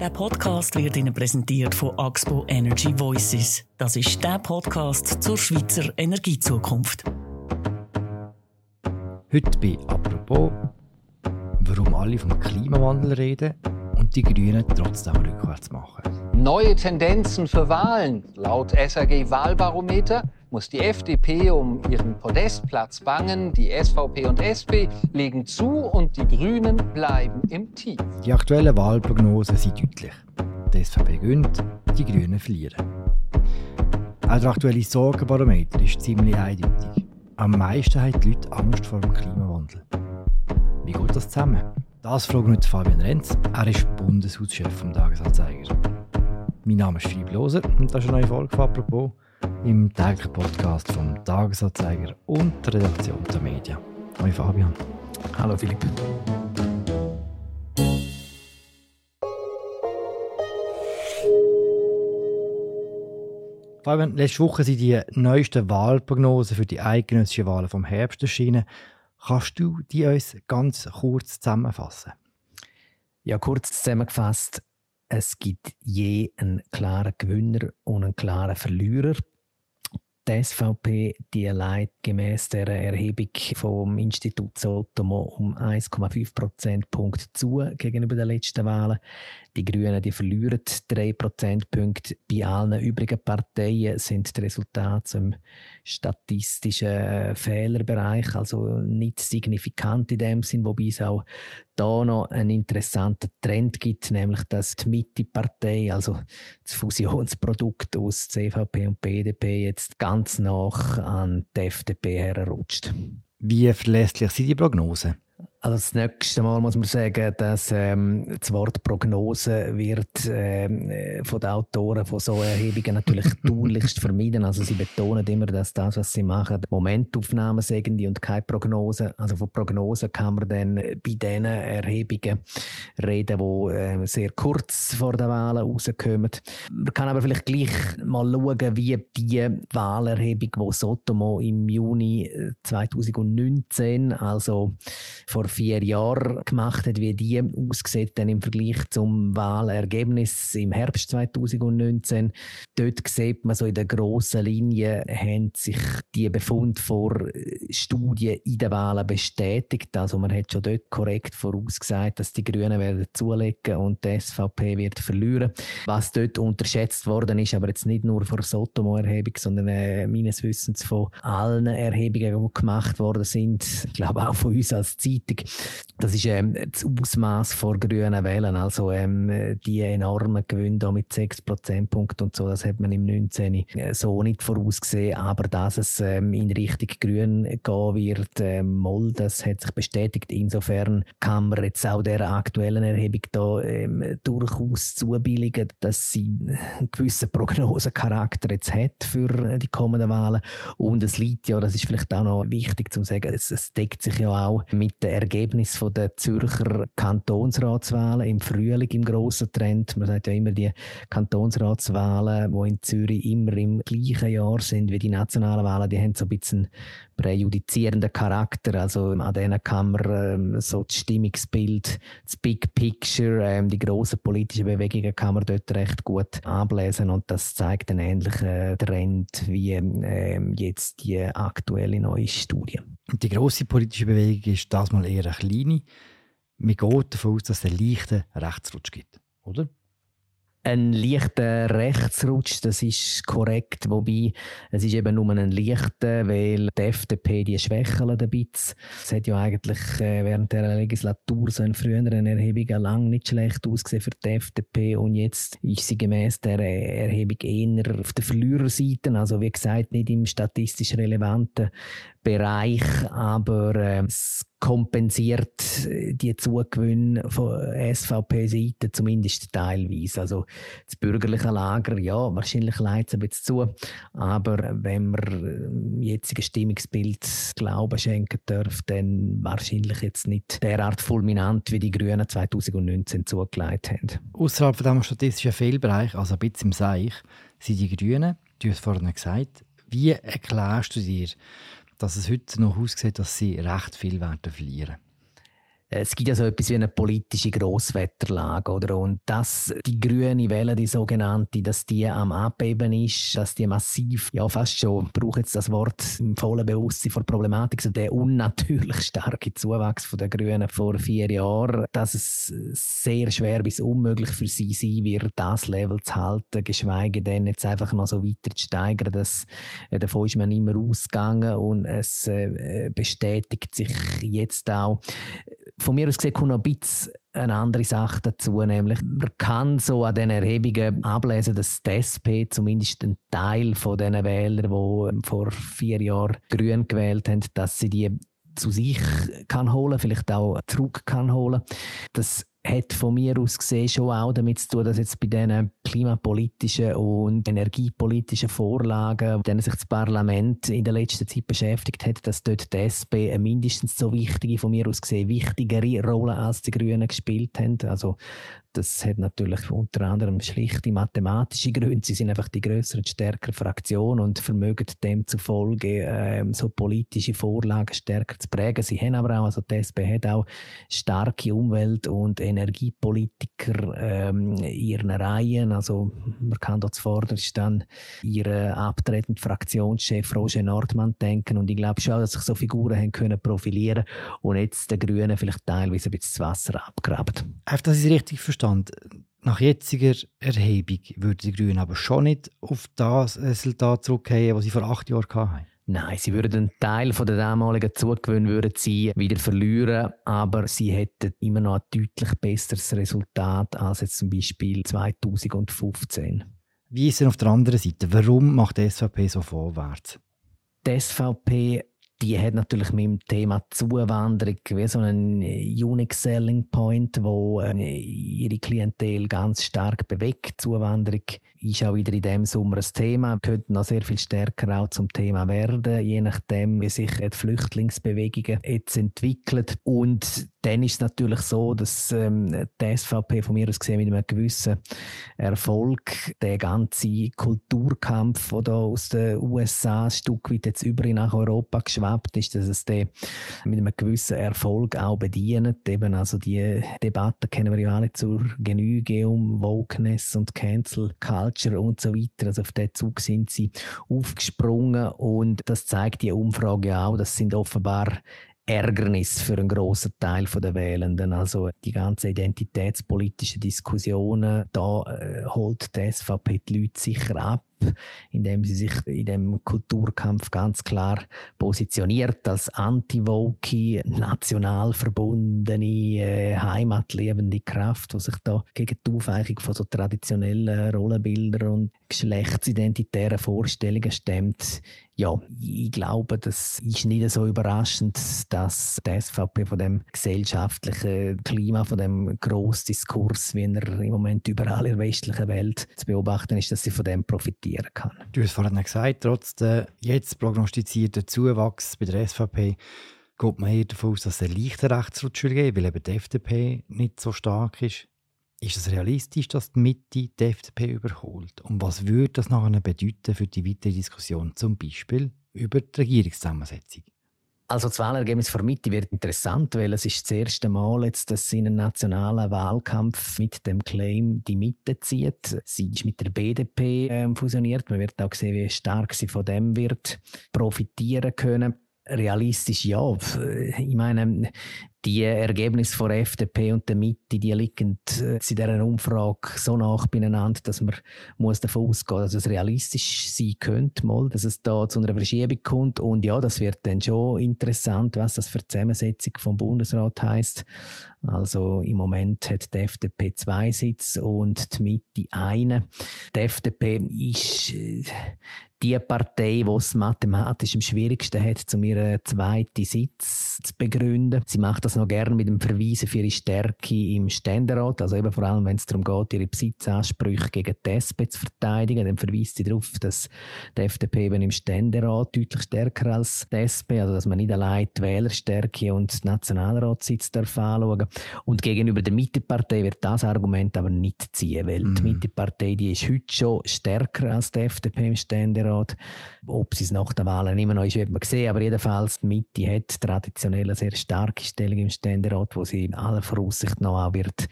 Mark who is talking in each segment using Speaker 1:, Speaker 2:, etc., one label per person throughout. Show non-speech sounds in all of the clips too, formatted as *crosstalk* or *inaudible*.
Speaker 1: Der Podcast wird Ihnen präsentiert von Axpo Energy Voices. Das ist der Podcast zur Schweizer Energiezukunft.
Speaker 2: Heute bei Apropos, warum alle vom Klimawandel reden und die Grünen trotzdem rückwärts machen.
Speaker 3: Neue Tendenzen für Wahlen. Laut SAG Wahlbarometer muss die FDP um ihren Podestplatz bangen, die SVP und SP legen zu und die Grünen bleiben im Tief.
Speaker 2: Die aktuellen Wahlprognosen sind deutlich. Die SVP gönnt, die Grünen verlieren. Auch der aktuelle Sorgenbarometer ist ziemlich eindeutig. Am meisten haben die Leute Angst vor dem Klimawandel. Wie geht das zusammen? Das fragen wir Fabian Renz. Er ist Bundeshauschef vom Tagesanzeiger. Mein Name ist Philipp Loser und das ist eine neue Folge von «Apropos» im täglichen Podcast vom Tagesanzeiger und der Redaktion der Medien. Hallo Fabian.
Speaker 4: Hallo Philipp.
Speaker 2: Fabian, letzte Woche sind die neuesten Wahlprognosen für die eidgenössischen Wahlen vom Herbst erschienen. Kannst du die uns ganz kurz zusammenfassen?
Speaker 4: Ja, kurz zusammengefasst. Es gibt je einen klaren Gewinner und einen klaren Verlierer die SVP die leitet gemäß der Erhebung vom Institut Sotomo um 1,5 Prozentpunkte zu gegenüber den letzten Wahlen. Die Grünen die verlieren 3 Prozentpunkte. Bei allen übrigen Parteien sind die Resultate im statistischen Fehlerbereich, also nicht signifikant in dem Sinn, wobei es auch da noch einen interessanten Trend gibt, nämlich dass die Mitte-Partei, also das Fusionsprodukt aus CVP und BDP, jetzt ganz nach an die FDP herrutscht.
Speaker 2: Wie verlässlich sind die Prognosen?
Speaker 4: Also das nächste Mal muss man sagen, dass ähm, das Wort Prognose wird ähm, äh, von den Autoren von so Erhebungen natürlich *laughs* tunlichst vermieden. Also sie betonen immer, dass das, was sie machen, Momentaufnahmen die und keine Prognose. Also von Prognosen kann man dann bei diesen Erhebungen reden, die äh, sehr kurz vor den Wahlen rauskommen. Man kann aber vielleicht gleich mal schauen, wie die Wahlerhebung, die Sotomo im Juni 2019, äh, also vor vier Jahren gemacht hat, wie die aussieht dann im Vergleich zum Wahlergebnis im Herbst 2019. Dort sieht man so in der grossen Linie, haben sich die Befunde vor Studien in den Wahlen bestätigt. Also man hat schon dort korrekt vorausgesagt, dass die Grünen werden zulegen und die SVP wird verlieren. Was dort unterschätzt worden ist, aber jetzt nicht nur von Sotomo-Erhebung, sondern äh, meines Wissens von allen Erhebungen, die gemacht worden sind, ich glaube auch von uns als Zeitung, das ist ähm, das Ausmaß vor grünen Wählen. Also ähm, die enormen Gewinne mit 6 Prozentpunkten und so, das hat man im 19. Äh, so nicht vorausgesehen. Aber dass es ähm, in Richtung Grün gehen wird, ähm, Moll, das hat sich bestätigt. Insofern kann man jetzt auch der aktuellen Erhebung da ähm, durchaus zubilligen, dass sie einen gewissen Prognosecharakter jetzt hat für die kommenden Wahlen. Und es liegt ja, das ist vielleicht auch noch wichtig zu sagen, es, es deckt sich ja auch mit den Ergebnis der Zürcher Kantonsratswahlen im Frühling im grossen Trend. Man sagt ja immer, die Kantonsratswahlen, die in Zürich immer im gleichen Jahr sind wie die nationalen Wahlen, die haben so ein bisschen präjudizierenden Charakter. Also an denen kann man ähm, so das Stimmungsbild, das Big Picture, ähm, die grossen politischen Bewegungen kann man dort recht gut ablesen und das zeigt einen ähnlichen Trend wie ähm, jetzt die aktuelle neue Studie.
Speaker 2: Die grosse politische Bewegung ist das mal eher eine kleine. Man geht davon aus, dass es einen leichten Rechtsrutsch gibt, oder?
Speaker 4: Ein leichter Rechtsrutsch, das ist korrekt, wobei es ist eben nur ein leichter, weil die FDP die schwächelt ein bisschen. Es hat ja eigentlich äh, während der Legislatur so in früheren Erhebungen lang nicht schlecht ausgesehen für die FDP und jetzt ist sie gemäß der Erhebung eher auf der Verliererseite, also wie gesagt nicht im statistisch relevanten Bereich, aber äh, es kompensiert äh, die Zugewinne von SVP-Seite zumindest teilweise. Also das bürgerliche Lager, ja, wahrscheinlich leidet es ein bisschen zu, aber wenn man dem äh, jetzigen Stimmungsbild Glauben schenken darf, dann wahrscheinlich jetzt nicht derart fulminant, wie die Grünen 2019 zugelegt haben.
Speaker 2: Außerhalb von diesem statistischen Fehlbereich, also ein bisschen im Seich, sind die Grünen, du hast es vorhin gesagt, wie erklärst du dir, dass es heute noch aussieht, dass sie recht viel werden verlieren?
Speaker 4: Es gibt ja so etwas wie eine politische Grosswetterlage, oder? Und dass die grüne Welle, die sogenannte, dass die am Abheben ist, dass die massiv, ja fast schon, brauche jetzt das Wort im vollen Bewusstsein vor Problematik, so der unnatürlich starke Zuwachs von der Grünen vor vier Jahren, dass es sehr schwer bis unmöglich für sie sein wird, das Level zu halten, geschweige denn jetzt einfach noch so weiter zu steigern. Das, äh, davon ist man immer ausgegangen und es äh, bestätigt sich jetzt auch von mir aus gesehen kommt noch ein bisschen eine andere Sache dazu, nämlich man kann so an diesen Erhebungen ablesen, dass die SP zumindest ein Teil von diesen Wählern, die vor vier Jahren Grün gewählt haben, dass sie die zu sich kann holen, vielleicht auch zurück kann holen. Das hat von mir aus gesehen schon auch damit zu tun, dass jetzt bei diesen klimapolitischen und energiepolitischen Vorlagen, mit denen sich das Parlament in der letzten Zeit beschäftigt hat, dass dort die SP eine mindestens so wichtige, von mir aus gesehen wichtigere Rolle als die Grünen gespielt haben. Also das hat natürlich unter anderem schlichte mathematische Gründe. Sie sind einfach die größere und stärkere Fraktion und vermögen demzufolge äh, so politische Vorlagen stärker zu prägen. Sie haben aber auch, also die SP hat auch starke Umwelt- und Energiepolitiker ähm, in ihren Reihen. Also man kann dort zuvorderst dann ihren abtretenden Fraktionschef Roger Nordmann denken und ich glaube schon, dass sich so Figuren haben können profilieren und jetzt der Grünen vielleicht teilweise ein bisschen das Wasser abgraben.
Speaker 2: Dass ich es richtig verstand. Nach jetziger Erhebung würden die Grünen aber schon nicht auf das Resultat zurückgehen, das sie vor acht Jahren hatten.
Speaker 4: Nein, sie würden einen Teil von der damaligen Zugewinn würden sie wieder verlieren, aber sie hätten immer noch ein deutlich besseres Resultat als jetzt zum Beispiel 2015.
Speaker 2: Wie ist es auf der anderen Seite? Warum macht die SVP so vorwärts?
Speaker 4: Die SVP die hat natürlich mit dem Thema Zuwanderung wie so einen Unique Selling Point, wo äh, ihre Klientel ganz stark bewegt. Zuwanderung ist auch wieder in dem Sommer ein Thema, könnte noch sehr viel stärker auch zum Thema werden, je nachdem, wie sich die Flüchtlingsbewegungen jetzt entwickeln. Und dann ist es natürlich so, dass ähm, die SVP von mir aus gesehen mit einem gewissen Erfolg der ganze Kulturkampf, der aus den USA ein Stück weit jetzt über nach Europa geschwappt ist, dass es den mit einem gewissen Erfolg auch bedient. Eben also die Debatte kennen wir ja alle zur Genüge um Wokeness und Cancel Culture und so weiter. Also auf diesen Zug sind sie aufgesprungen und das zeigt die Umfrage auch. Das sind offenbar Ärgernis für einen grossen Teil der Wählenden. Also die ganzen identitätspolitischen Diskussionen, da äh, holt die SVP die Leute sicher ab indem sie sich in dem Kulturkampf ganz klar positioniert als anti-woke, national verbundene, äh, heimatliebende Kraft, die sich da gegen die Aufweichung von so traditionellen Rollenbildern und geschlechtsidentitären Vorstellungen stemmt. Ja, ich glaube, das ist nicht so überraschend, dass die SVP von dem gesellschaftlichen Klima, von dem Grossdiskurs, wie er im Moment überall in der westlichen Welt zu beobachten ist, dass sie von dem profitiert profitieren kann.
Speaker 2: Du hast vorhin gesagt, trotz der jetzt prognostizierten Zuwachs bei der SVP geht man eher davon aus, dass es einen leichten Rechtsrutsch geben weil eben die FDP nicht so stark ist. Ist es realistisch, dass die Mitte die FDP überholt? Und was würde das nachher bedeuten für die weitere Diskussion, zum Beispiel über die Regierungszusammensetzung?
Speaker 4: Also das Wahlergebnis der Mitte wird interessant, weil es ist das erste Mal jetzt, dass sie einen nationalen Wahlkampf mit dem Claim die Mitte zieht. Sie ist mit der BDP äh, fusioniert. Man wird auch sehen, wie stark sie von dem wird profitieren können. Realistisch ja. Ich meine, die Ergebnisse von FDP und der Mitte, die liegen äh, in dieser Umfrage so nach beieinander, dass man muss davon ausgehen muss, dass es realistisch sein könnte, mal, dass es da zu einer Verschiebung kommt. Und ja, das wird dann schon interessant, was das für die Zusammensetzung vom Bundesrat heißt. Also im Moment hat die FDP zwei Sitze und die Mitte einen. Die FDP ist äh, die Partei, die es mathematisch am schwierigsten hat, um ihren zweiten Sitz zu begründen. Sie macht das noch gerne mit dem Verweisen für ihre Stärke im Ständerat, also eben vor allem, wenn es darum geht, ihre Besitzansprüche gegen die SP zu verteidigen, dann verweist sie darauf, dass die FDP eben im Ständerat deutlich stärker als die SP, also dass man nicht allein die Wählerstärke und den Nationalratssitz darf anschauen. Und gegenüber der Mittepartei wird das Argument aber nicht ziehen, weil mm. die mhm. Mittepartei, die ist heute schon stärker als die FDP im Ständerat. Ob sie es nach den Wahlen immer noch ist, wird man sehen, aber jedenfalls die Mitte hat traditionell eine sehr starke Stellung Regierung im Ständerat, wo sie in aller Voraussicht noch auch wird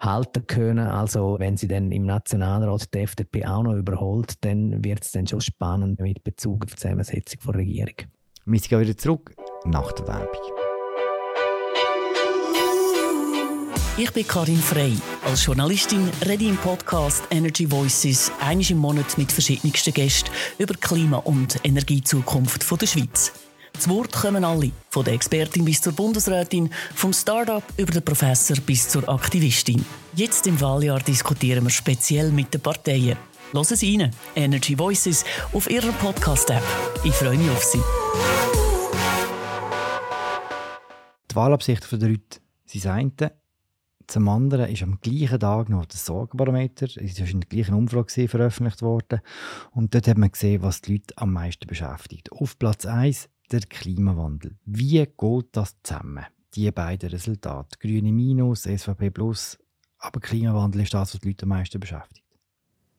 Speaker 4: halten können. Also wenn sie dann im Nationalrat die FDP auch noch überholt, dann wird es dann schon spannend mit Bezug auf die Zusammensetzung der Regierung.
Speaker 2: Wir gehen wieder zurück nach der Werbung.
Speaker 1: Ich bin Karin Frey. Als Journalistin rede ich im Podcast Energy Voices einmal im Monat mit verschiedensten Gästen über Klima- und Energiezukunft der Schweiz. Zu Wort kommen alle, von der Expertin bis zur Bundesrätin, vom Start-up über den Professor bis zur Aktivistin. Jetzt im Wahljahr diskutieren wir speziell mit den Parteien. Hören Sie rein, Energy Voices, auf Ihrer Podcast-App. Ich freue mich auf Sie.
Speaker 2: Die Wahlabsichten der Leute sind das eine. Zum anderen ist am gleichen Tag noch das Sorgenbarometer, es ist in der gleichen Umfrage veröffentlicht worden. Und dort hat man gesehen, was die Leute am meisten beschäftigt. Auf Platz 1 der Klimawandel. Wie geht das zusammen? Die beiden Resultate. Grüne Minus, SVP Plus. Aber Klimawandel ist das, was die Leute am meisten beschäftigt.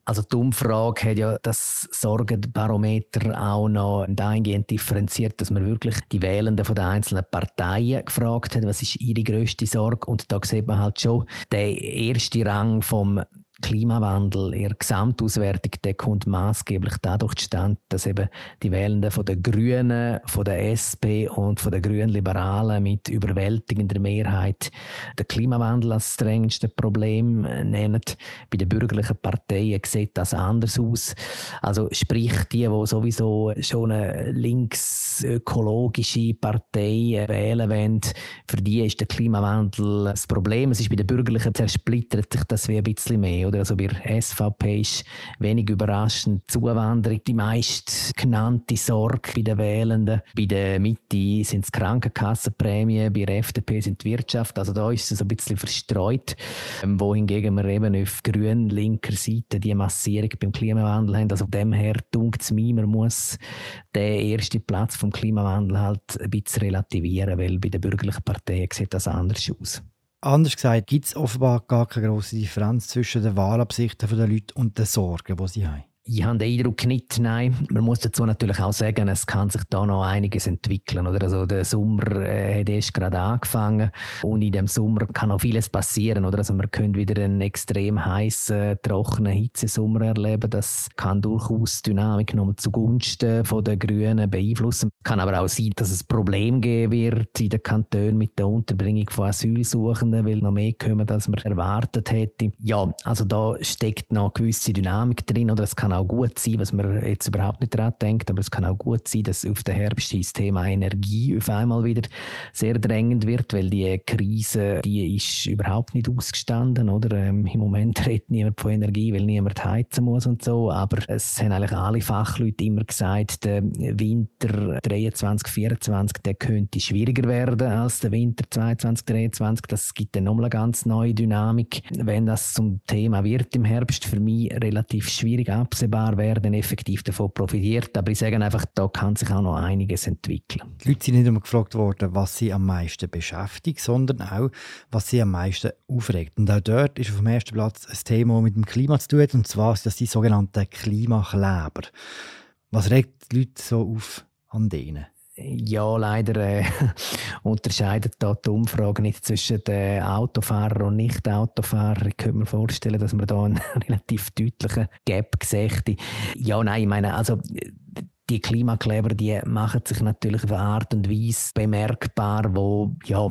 Speaker 4: Also die Umfrage hat ja das Sorgenbarometer auch noch dahingehend differenziert, dass man wirklich die Wählenden von den einzelnen Parteien gefragt hat, was ist ihre grösste Sorge. Und da sieht man halt schon, der erste Rang vom Klimawandel, ihre Gesamtauswertung, der kommt maßgeblich dadurch zustande, dass eben die Wählenden von den Grünen, von der SP und von den Grünen Liberalen mit überwältigender Mehrheit den Klimawandel als das drängendste Problem nennen. Bei den bürgerlichen Parteien sieht das anders aus. Also sprich, die, die sowieso schon eine linksökologische Partei wählen wollen, für die ist der Klimawandel das Problem. Es ist bei den Bürgerlichen zersplittert sich das wie ein bisschen mehr oder? Also bei SVP ist wenig überraschend Zuwanderung die meist genannte Sorge bei den Wählenden. Bei der Mitte sind es Krankenkassenprämien, bei der FDP sind die Wirtschaft. Also da ist es ein bisschen verstreut. Ähm, wohingegen wir eben auf grün-linker Seite die Massierung beim Klimawandel haben. Also dem her dunkt es mir, man muss den ersten Platz vom Klimawandel halt ein bisschen relativieren, weil bei den bürgerlichen Parteien sieht das anders aus.
Speaker 2: Anders gesagt, gibt es offenbar gar keine große Differenz zwischen den Wahlabsichten der Leute und den Sorgen, die sie haben.
Speaker 4: Ich habe den Eindruck nicht, nein. Man muss dazu natürlich auch sagen, es kann sich da noch einiges entwickeln. Oder? Also der Sommer äh, hat erst gerade angefangen und in dem Sommer kann auch vieles passieren. Oder? Also man könnte wieder einen extrem heißen, trockenen Hitzesommer erleben. Das kann durchaus Dynamik noch zugunsten von den Grünen beeinflussen. Kann aber auch sein, dass es Probleme geben wird in den Kantonen mit der Unterbringung von Asylsuchenden, weil noch mehr kommen, als man erwartet hätte. Ja, also da steckt noch gewisse Dynamik drin. Oder es kann kann auch gut sein, was man jetzt überhaupt nicht daran denkt, aber es kann auch gut sein, dass auf den Herbst das Thema Energie auf einmal wieder sehr drängend wird, weil die Krise, die ist überhaupt nicht ausgestanden, oder? Ähm, Im Moment *laughs* redet niemand von Energie, weil niemand heizen muss und so, aber es haben eigentlich alle Fachleute immer gesagt, der Winter 23, 24, der könnte schwieriger werden als der Winter 22, 23. Das gibt dann nochmal eine ganz neue Dynamik. Wenn das zum Thema wird im Herbst, für mich relativ schwierig absehen absehbar, wer dann effektiv davon profitiert. Aber ich sage einfach, da kann sich auch noch einiges entwickeln.
Speaker 2: Die Leute sind nicht immer gefragt worden, was sie am meisten beschäftigt, sondern auch, was sie am meisten aufregt. Und auch dort ist auf dem ersten Platz ein Thema, das mit dem Klima zu tun hat, und zwar sind das die sogenannten Klimakleber. Was regt die Leute so auf an denen?
Speaker 4: Ja, leider äh, *laughs* unterscheidet da die Umfrage nicht zwischen den Autofahrern und Nicht-Autofahrern. Ich könnte mir vorstellen, dass man da einen *laughs* relativ deutlichen Gap sieht. Ja, nein, ich meine, also die Klimakleber, die machen sich natürlich auf eine Art und Weise bemerkbar, wo ja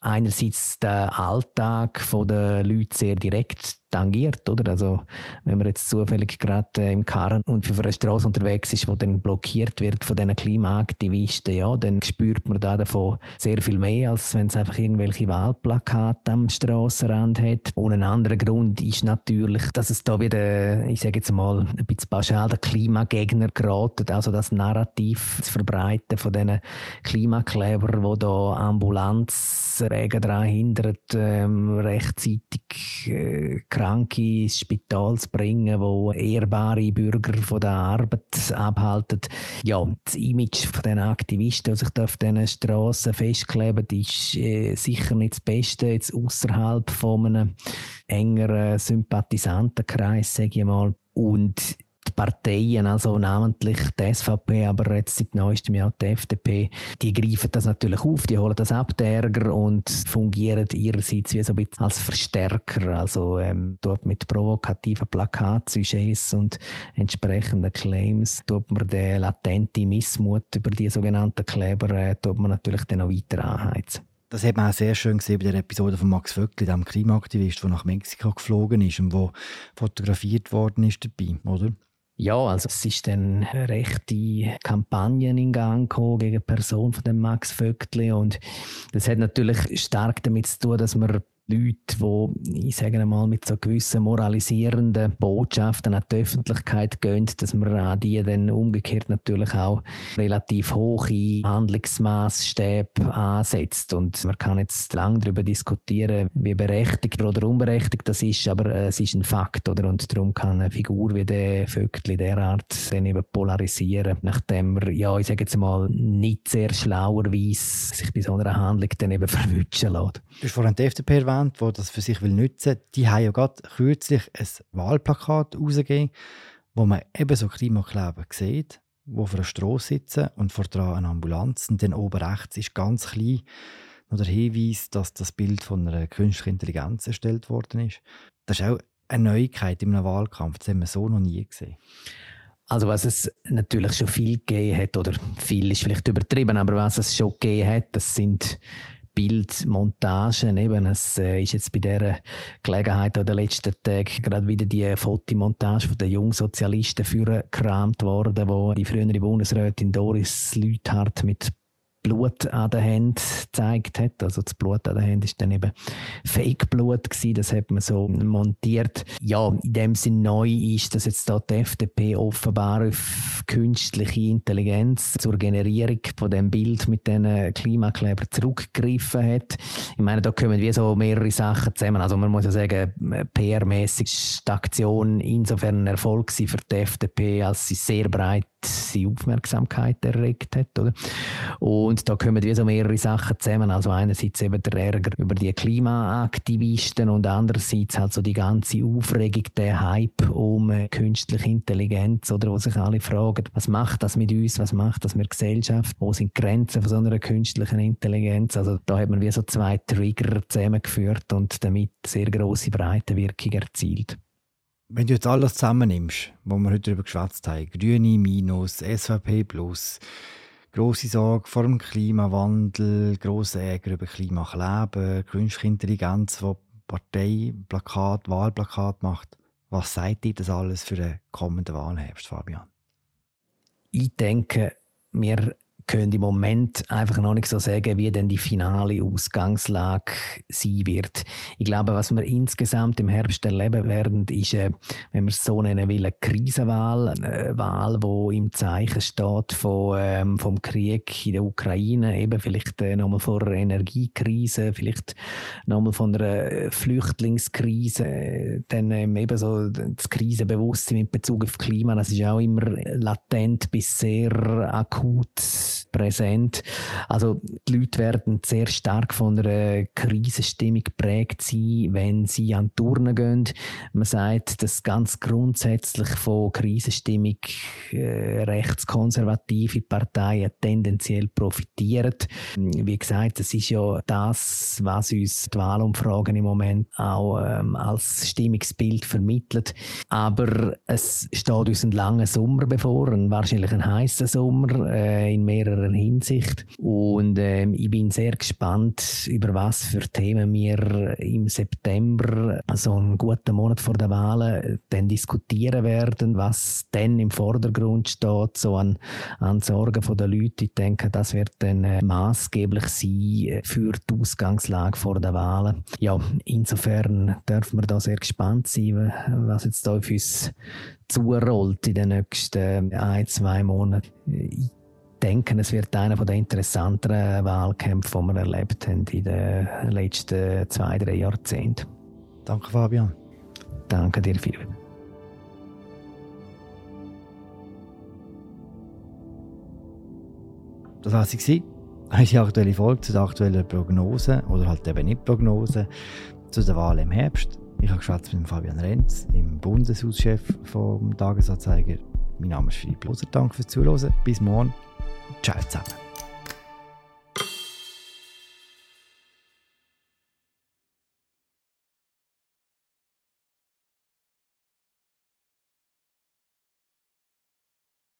Speaker 4: einerseits den Alltag der Leute sehr direkt tangiert, oder? Also, wenn man jetzt zufällig gerade äh, im Karren und für eine Straße unterwegs ist, wo dann blockiert wird von diesen Klimaaktivisten, ja, dann spürt man da davon sehr viel mehr, als wenn es einfach irgendwelche Wahlplakate am Strassenrand hat. Und ein anderer Grund ist natürlich, dass es da wieder, ich sage jetzt mal, ein bisschen pauschal der Klimagegner geraten, also das Narrativ zu verbreiten von diesen Klimakleber, wo da Ambulanzwege daran hindert, ähm, rechtzeitig äh, Kranke ins Spital zu bringen, wo ehrbare Bürger von der Arbeit abhalten. Ja, das Image von den Aktivisten, die sich auf diesen Strassen festkleben, ist äh, sicher nicht das Beste, jetzt außerhalb von einem engeren Sympathisantenkreis, sage ich mal. Und die Parteien, also namentlich die SVP, aber jetzt seit neuestem Jahr die FDP, die greifen das natürlich auf, die holen das ab, die Ärger, und fungieren ihrerseits wie so ein bisschen als Verstärker. Also ähm, dort mit provokativen Plakatsujets und entsprechenden Claims tut man den latenten Missmut über die sogenannten Kleber äh, tut man natürlich dann noch weiter anheizen.
Speaker 2: Das hat man auch sehr schön gesehen bei der Episode von Max Vöckli, dem Klimaaktivist, der nach Mexiko geflogen ist und wo fotografiert worden ist dabei, oder?
Speaker 4: Ja, also es ist dann rechte Kampagnen in Gang gekommen gegen die Person von dem Max Vöckli und das hat natürlich stark damit zu tun, dass man Leute, die, ich sage mal, mit so gewissen moralisierenden Botschaften an die Öffentlichkeit gehen, dass man an die dann umgekehrt natürlich auch relativ hohe Handlungsmaßstäbe ansetzt. Und man kann jetzt lange darüber diskutieren, wie berechtigt oder unberechtigt das ist, aber äh, es ist ein Fakt, oder? Und darum kann eine Figur wie der Vögtli derart dann eben polarisieren, nachdem er, ja, ich sage jetzt mal, nicht sehr schlauerweise sich bei so einer Handlung dann eben verwünschen lässt.
Speaker 2: Du hast vorhin die FDP erwähnt erwähnt, die das für sich will nutzen will, die haben ja gerade kürzlich ein Wahlplakat rausgegeben, wo man eben so Klimakleber sieht, wo vor einer Strasse sitzen und vor dran eine Ambulanz. Und dann oben rechts ist ganz klein noch der Hinweis, dass das Bild von einer künstlichen Intelligenz erstellt worden ist. Das ist auch eine Neuigkeit in einem Wahlkampf. Das haben wir so noch nie gesehen.
Speaker 4: Also was es natürlich schon viel gegeben hat, oder viel ist vielleicht übertrieben, aber was es schon gegeben hat, das sind Bildmontagen. Eben, es äh, ist jetzt bei dieser Gelegenheit den letzten Tagen gerade wieder die Fotomontage von den Jungsozialisten vorgekramt worden, wo die frühere Bundesrätin Doris Lüthardt mit Blut an der Hand gezeigt hat. Also das Blut an der Hand ist dann eben Fake-Blut gewesen. Das hat man so montiert. Ja, in dem Sinn neu ist, dass jetzt da die FDP offenbar auf künstliche Intelligenz zur Generierung von dem Bild mit diesen Klimakleber zurückgegriffen hat. Ich meine, da kommen wie so mehrere Sachen zusammen. Also man muss ja sagen, PR-mäßig ist die Aktion insofern ein Erfolg für die FDP, als sie sehr breit die Aufmerksamkeit erregt hat. Oder? Und da kommen wie so mehrere Sachen zusammen. Also einerseits eben der Ärger über die Klimaaktivisten und andererseits halt so die ganze Aufregung, der Hype um äh, künstliche Intelligenz, oder wo sich alle fragen, was macht das mit uns, was macht das mit der Gesellschaft, wo sind die Grenzen von so einer künstlichen Intelligenz. Also da hat man wie so zwei Trigger zusammengeführt und damit sehr große Breitenwirkung erzielt.
Speaker 2: Wenn du jetzt alles zusammennimmst, wo wir heute darüber geschwätzt haben, Grüne Minus, SVP Plus, grosse Sorge vor dem Klimawandel, grosse Ärger über Klimakleben, künstliche Intelligenz, die Partei, Plakat, Wahlplakat macht. Was sagt dir das alles für den kommenden Wahlherbst, Fabian?
Speaker 4: Ich denke, wir können im Moment einfach noch nicht so sagen, wie denn die finale Ausgangslage sein wird. Ich glaube, was wir insgesamt im Herbst erleben werden, ist, äh, wenn wir es so nennen will, eine Krisenwahl, eine Wahl, wo im Zeichen steht von, ähm, vom Krieg in der Ukraine, eben vielleicht äh, nochmal vor einer Energiekrise, vielleicht nochmal von einer Flüchtlingskrise, dann ähm, eben so das Krisenbewusstsein in Bezug auf Klima, das ist auch immer latent bis sehr akut präsent. Also die Leute werden sehr stark von einer Krisenstimmung geprägt sein, wenn sie an Turnen gehen. Man sagt, dass ganz grundsätzlich von Krisenstimmung äh, rechtskonservative Parteien tendenziell profitieren. Wie gesagt, das ist ja das, was uns die Wahlumfragen im Moment auch ähm, als Stimmungsbild vermittelt. Aber es steht uns ein langer Sommer bevor, ein wahrscheinlich ein heißer Sommer äh, in mehreren Hinsicht. Und ähm, ich bin sehr gespannt, über was für Themen wir im September, also einen guten Monat vor der Wahlen, dann diskutieren werden, was dann im Vordergrund steht, so an, an Sorgen der Leute. Ich denke, das wird dann äh, maßgeblich sein für die Ausgangslage vor der Wahlen. Ja, insofern dürfen wir da sehr gespannt sein, was jetzt da auf uns zurollt in den nächsten ein, zwei Monaten. Ich denke, es wird einer der interessanteren Wahlkämpfe, die wir erlebt haben in den letzten zwei, drei Jahrzehnten.
Speaker 2: Danke, Fabian.
Speaker 4: Danke dir, Philipp.
Speaker 2: Das war sie. Unsere aktuelle Folge zu der aktuellen Prognose oder halt eben nicht Prognose zu der Wahl im Herbst. Ich habe geschwätzt mit Fabian Renz, dem Bundeshauschef vom Tagesanzeiger. Mein Name ist Philipp Loser. Danke fürs Zuhören. Bis morgen. Ciao zusammen.